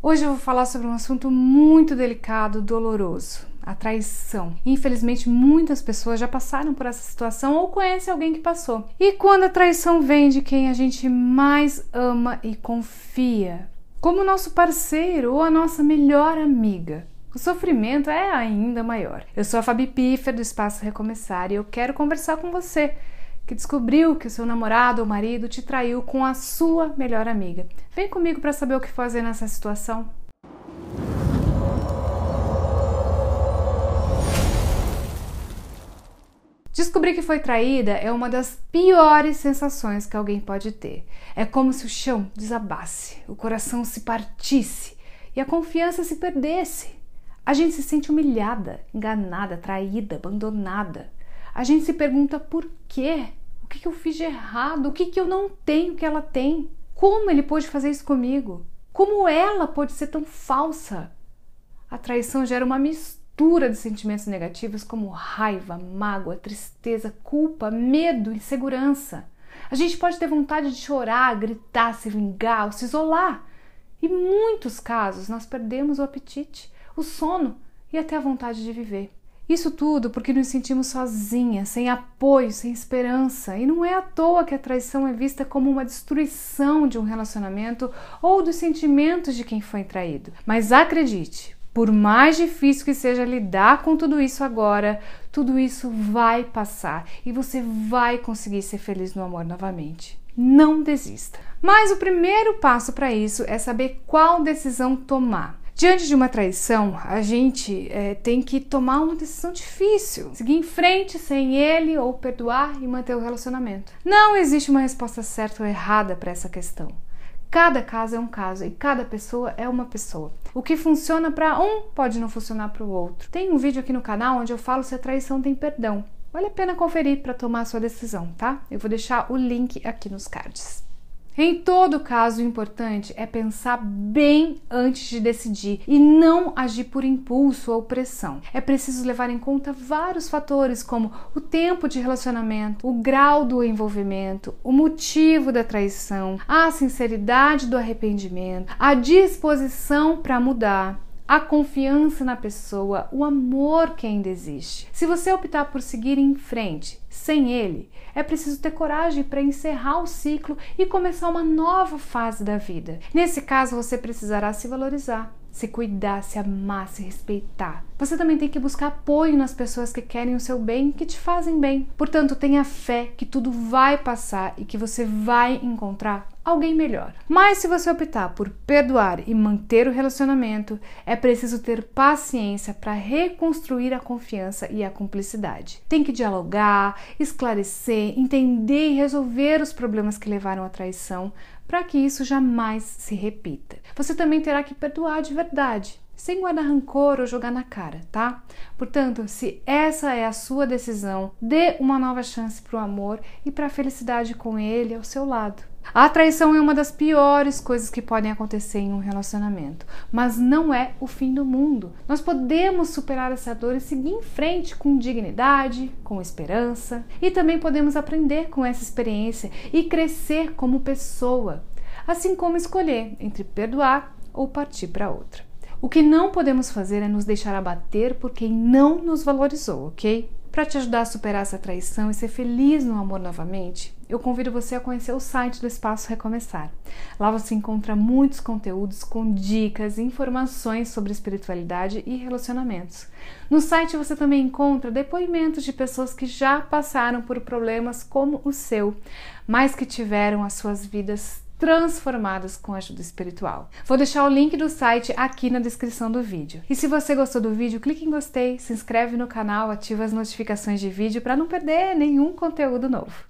Hoje eu vou falar sobre um assunto muito delicado, doloroso, a traição. Infelizmente, muitas pessoas já passaram por essa situação ou conhecem alguém que passou. E quando a traição vem de quem a gente mais ama e confia, como nosso parceiro ou a nossa melhor amiga, o sofrimento é ainda maior. Eu sou a Fabi Piffer do Espaço Recomeçar e eu quero conversar com você que descobriu que o seu namorado ou marido te traiu com a sua melhor amiga. Vem comigo para saber o que fazer nessa situação. Descobrir que foi traída é uma das piores sensações que alguém pode ter. É como se o chão desabasse, o coração se partisse e a confiança se perdesse. A gente se sente humilhada, enganada, traída, abandonada. A gente se pergunta por quê? O que, eu fiz de errado? O que, que eu não tenho que ela tem? Como ele pôde fazer isso comigo? Como ela pode ser tão falsa? A traição gera uma mistura de sentimentos negativos como raiva, mágoa, tristeza, culpa, medo, insegurança. A gente pode ter vontade de chorar, gritar, se vingar ou se isolar. Em muitos casos, nós perdemos o apetite, o sono e até a vontade de viver. Isso tudo porque nos sentimos sozinhas, sem apoio, sem esperança. E não é à toa que a traição é vista como uma destruição de um relacionamento ou dos sentimentos de quem foi traído. Mas acredite, por mais difícil que seja lidar com tudo isso agora, tudo isso vai passar e você vai conseguir ser feliz no amor novamente. Não desista. Mas o primeiro passo para isso é saber qual decisão tomar. Diante de uma traição, a gente é, tem que tomar uma decisão difícil. Seguir em frente sem ele ou perdoar e manter o relacionamento. Não existe uma resposta certa ou errada para essa questão. Cada caso é um caso e cada pessoa é uma pessoa. O que funciona para um pode não funcionar para o outro. Tem um vídeo aqui no canal onde eu falo se a traição tem perdão. Vale a pena conferir para tomar a sua decisão, tá? Eu vou deixar o link aqui nos cards. Em todo caso, o importante é pensar bem antes de decidir e não agir por impulso ou pressão. É preciso levar em conta vários fatores, como o tempo de relacionamento, o grau do envolvimento, o motivo da traição, a sinceridade do arrependimento, a disposição para mudar a confiança na pessoa, o amor que ainda existe. Se você optar por seguir em frente sem ele, é preciso ter coragem para encerrar o ciclo e começar uma nova fase da vida. Nesse caso, você precisará se valorizar, se cuidar, se amar, se respeitar. Você também tem que buscar apoio nas pessoas que querem o seu bem, que te fazem bem. Portanto, tenha fé que tudo vai passar e que você vai encontrar alguém melhor. Mas se você optar por perdoar e manter o relacionamento, é preciso ter paciência para reconstruir a confiança e a cumplicidade. Tem que dialogar, esclarecer, entender e resolver os problemas que levaram à traição para que isso jamais se repita. Você também terá que perdoar de verdade sem guardar rancor ou jogar na cara, tá? Portanto, se essa é a sua decisão, dê uma nova chance para o amor e para a felicidade com ele ao seu lado. A traição é uma das piores coisas que podem acontecer em um relacionamento, mas não é o fim do mundo. Nós podemos superar essa dor e seguir em frente com dignidade, com esperança e também podemos aprender com essa experiência e crescer como pessoa, assim como escolher entre perdoar ou partir para outra. O que não podemos fazer é nos deixar abater por quem não nos valorizou, ok? Para te ajudar a superar essa traição e ser feliz no amor novamente, eu convido você a conhecer o site do Espaço Recomeçar. Lá você encontra muitos conteúdos com dicas e informações sobre espiritualidade e relacionamentos. No site você também encontra depoimentos de pessoas que já passaram por problemas como o seu, mas que tiveram as suas vidas transformadas com ajuda espiritual. Vou deixar o link do site aqui na descrição do vídeo. E se você gostou do vídeo, clique em gostei, se inscreve no canal, ativa as notificações de vídeo para não perder nenhum conteúdo novo.